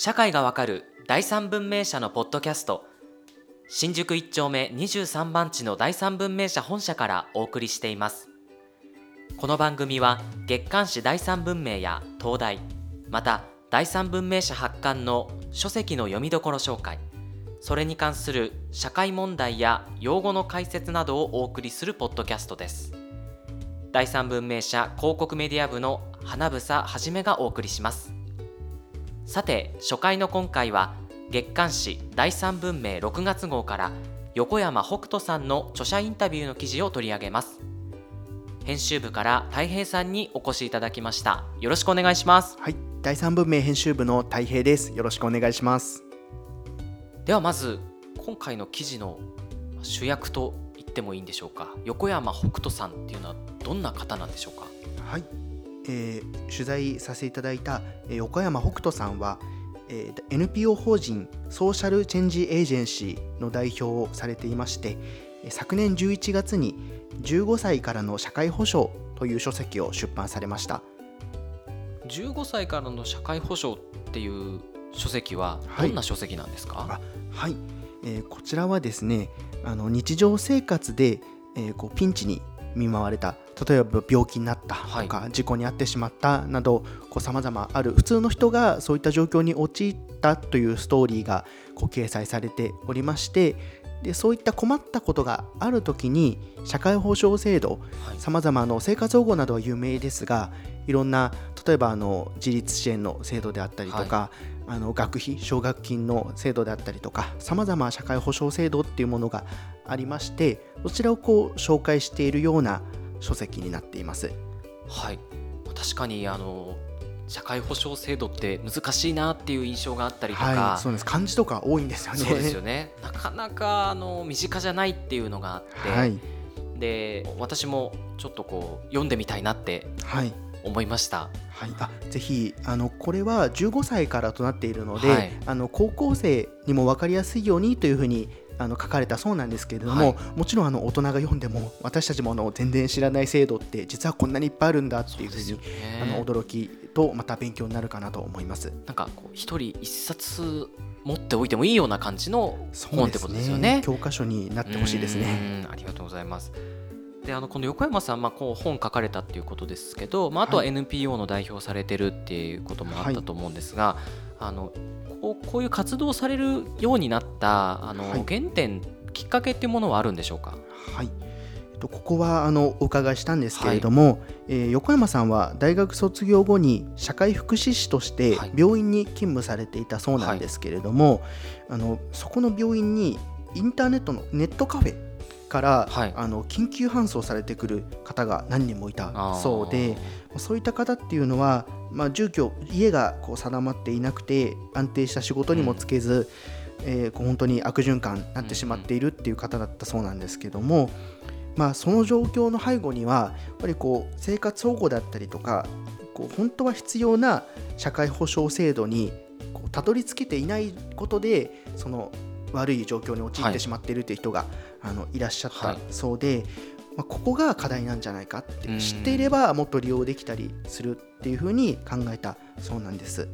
社会がわかる第三文明社のポッドキャスト。新宿一丁目23番地の第三文明社本社からお送りしています。この番組は月刊誌第三文明や東大また第三文明社発刊の書籍の読みどころ紹介。それに関する社会問題や用語の解説などをお送りするポッドキャストです。第三文明社広告メディア部の花房はじめがお送りします。さて初回の今回は月刊誌第三文明6月号から横山北斗さんの著者インタビューの記事を取り上げます。編集部から太平さんにお越しいただきました。よろしくお願いします。はい。第三文明編集部の太平です。よろしくお願いします。ではまず今回の記事の主役と言ってもいいんでしょうか。横山北斗さんっていうのはどんな方なんでしょうか。はい、えー取材させていただいた、えー横山北斗さんは、えー NPO 法人ソーシャルチェンジエージェンシーの代表をされていましてえー昨年11月に15歳からの社会保障という書籍を出版されました。15歳からの社会保障っていう書籍ははい。どんな書籍なんですか、あはい、えーこちらはですねあの日常生活で、えーこうピンチに見舞われた。例えば病気になったとか、事故に遭ってしまったなどさまざまある。普通の人がそういった状況に陥ったというストーリーがこう掲載されておりましてでそういった困ったことがある時に社会保障制度はい。さまざまな生活保護などは有名ですがいろんな例えばあの自立支援の制度であったりとか、あの学費奨学金の制度であったりとかさまざま社会保障制度っていうものがありましてそちらをこう紹介しているような書籍になっています。はい、確かにあの社会保障制度って難しいなっていう印象があったりとか、はい、そうです。漢字とか多いんですよね。そうですよね。なかなかあの身近じゃないっていうのがあって、はい、で私もちょっとこう読んでみたいなってはい。思いました。はい、あぜひあのこれは15歳からとなっているので、はい。あの高校生にも分かりやすいようにというふうにあの書かれたそうなんですけれども、はいもちろんあの大人が読んでも私たちもあの全然知らない制度って実はこんなにいっぱいあるんだっていうふうにねあの驚きとまた勉強になるかなと思います。なんかこう一人一冊持っておいてもいいような感じの本ってことですよね。教科書になってほしいですね。うんありがとうございます。であのこの横山さん、まあ、こう本書かれたっていうことですけど、まあ、あとははい NPO の代表されてるっていうこともあったと思うんですが、あのこうこういう活動をされるようになったあの、はい。原点きっかけっていうものはあるんでしょうか？はい。えっとここはあのお伺いしたんですけれども、えー横山さんは大学卒業後に社会福祉士としてはい。病院に勤務されていたそうなんですけれども、あのそこの病院にインターネットのネットカフェから、はい。あの緊急搬送されてくる方が何人もいたそうでそういった方っていうのは、まあ、住居家がこう定まっていなくて安定した仕事にもつけず、えーこう本当に悪循環になってしまっているっていう方だったそうなんですけども、まあ、その状況の背後にはやっぱりこう生活保護だったりとかこう本当は必要な社会保障制度にこうたどり着けていないことでその悪い状況に陥ってしまっているという人が、あのいらっしゃったはい。そうで、まあ、ここが課題なんじゃないかってうん知っていればもっと利用できたりするっていうふうに考えたそうなんです。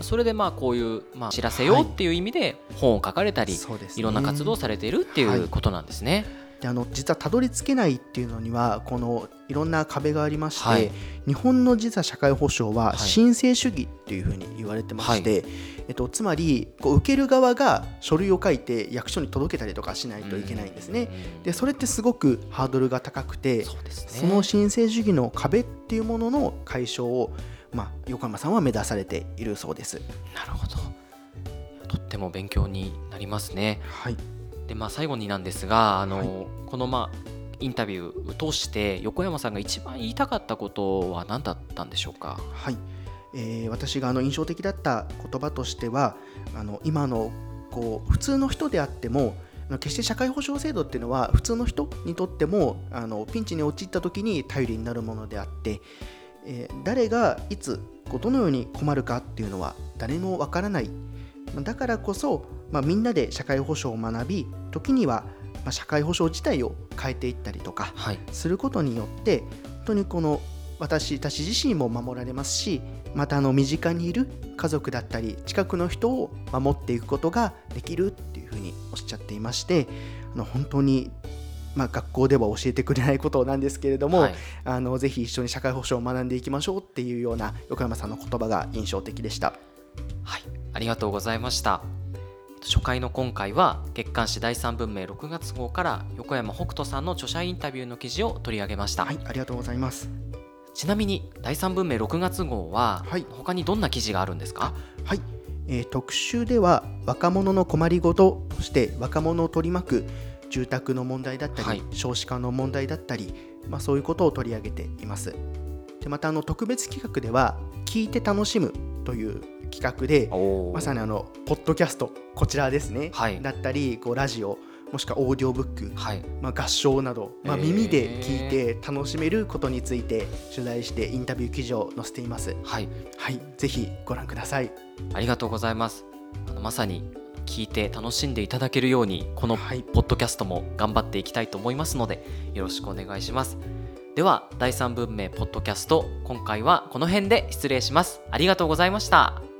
それでまあこういう、まあ、知らせようっていう意味で本を書かれたり、そうですねいろんな活動をされているっていはいうことなんですね。であの実はたどり着けないっていうのにはこのいろんな壁がありまして、はい。日本の実は社会保障ははい。申請主義っていうふうに言われてまして、えっと、つまりこう受ける側が書類を書いて役所に届けたりとかしないといけないんですね。うん。でそれってすごくハードルが高くてそね。その申請主義の壁っていうものの解消を、まあ、横山さんは目指されているそうです。なるほど。とっても勉強になりますね。はい、でまあ、最後になんですがあの、はいこの、まあ、インタビューを通して横山さんが一番言いたかったことは何だったんでしょうか？はいえー私があの印象的だった言葉としてはあの今のこう普通の人であっても決して社会保障制度っていうのは普通の人にとってもあのピンチに陥った時に頼りになるものであって、えー誰がいつこうどのように困るかっていうのは誰もわからないまあだからこそ、まあ、みんなで社会保障を学び時には、まあ、社会保障自体を変えていったりとかはい、することによって本当にこの私たち自身も守られますしまたあの身近にいる家族だったり近くの人を守っていくことができるっていうふうにおっしゃっていましてあの本当にまあ、学校では教えてくれないことなんですけれども、はい、あのぜひ一緒に社会保障を学んでいきましょうっていうような横山さんの言葉が印象的でした。はいありがとうございました。初回の今回は月刊誌第三文明6月号から横山北斗さんの著者インタビューの記事を取り上げました。はいありがとうございます。ちなみに第三文明6月号は、はい、他にどんな記事があるんですか？はい、えー、特集では若者の困りごととして若者を取り巻く住宅の問題だったり、はい、少子化の問題だったり、まあ、そういうことを取り上げています。でまたあの特別企画では聞いて楽しむという企画でまさにあのポッドキャストこちらですね、はい、だったりこうラジオもしくはオーディオブック、はい、まあ、合唱など、まあ、耳で聞いて楽しめることについて取材してインタビュー記事を載せています。はい、はい、ぜひご覧ください。ありがとうございます。あのまさに聞いて楽しんでいただけるようにこのポッドキャストも頑張っていきたいと思いますのでよろしくお願いします。では第三文明ポッドキャスト今回はこの辺で失礼します。ありがとうございました。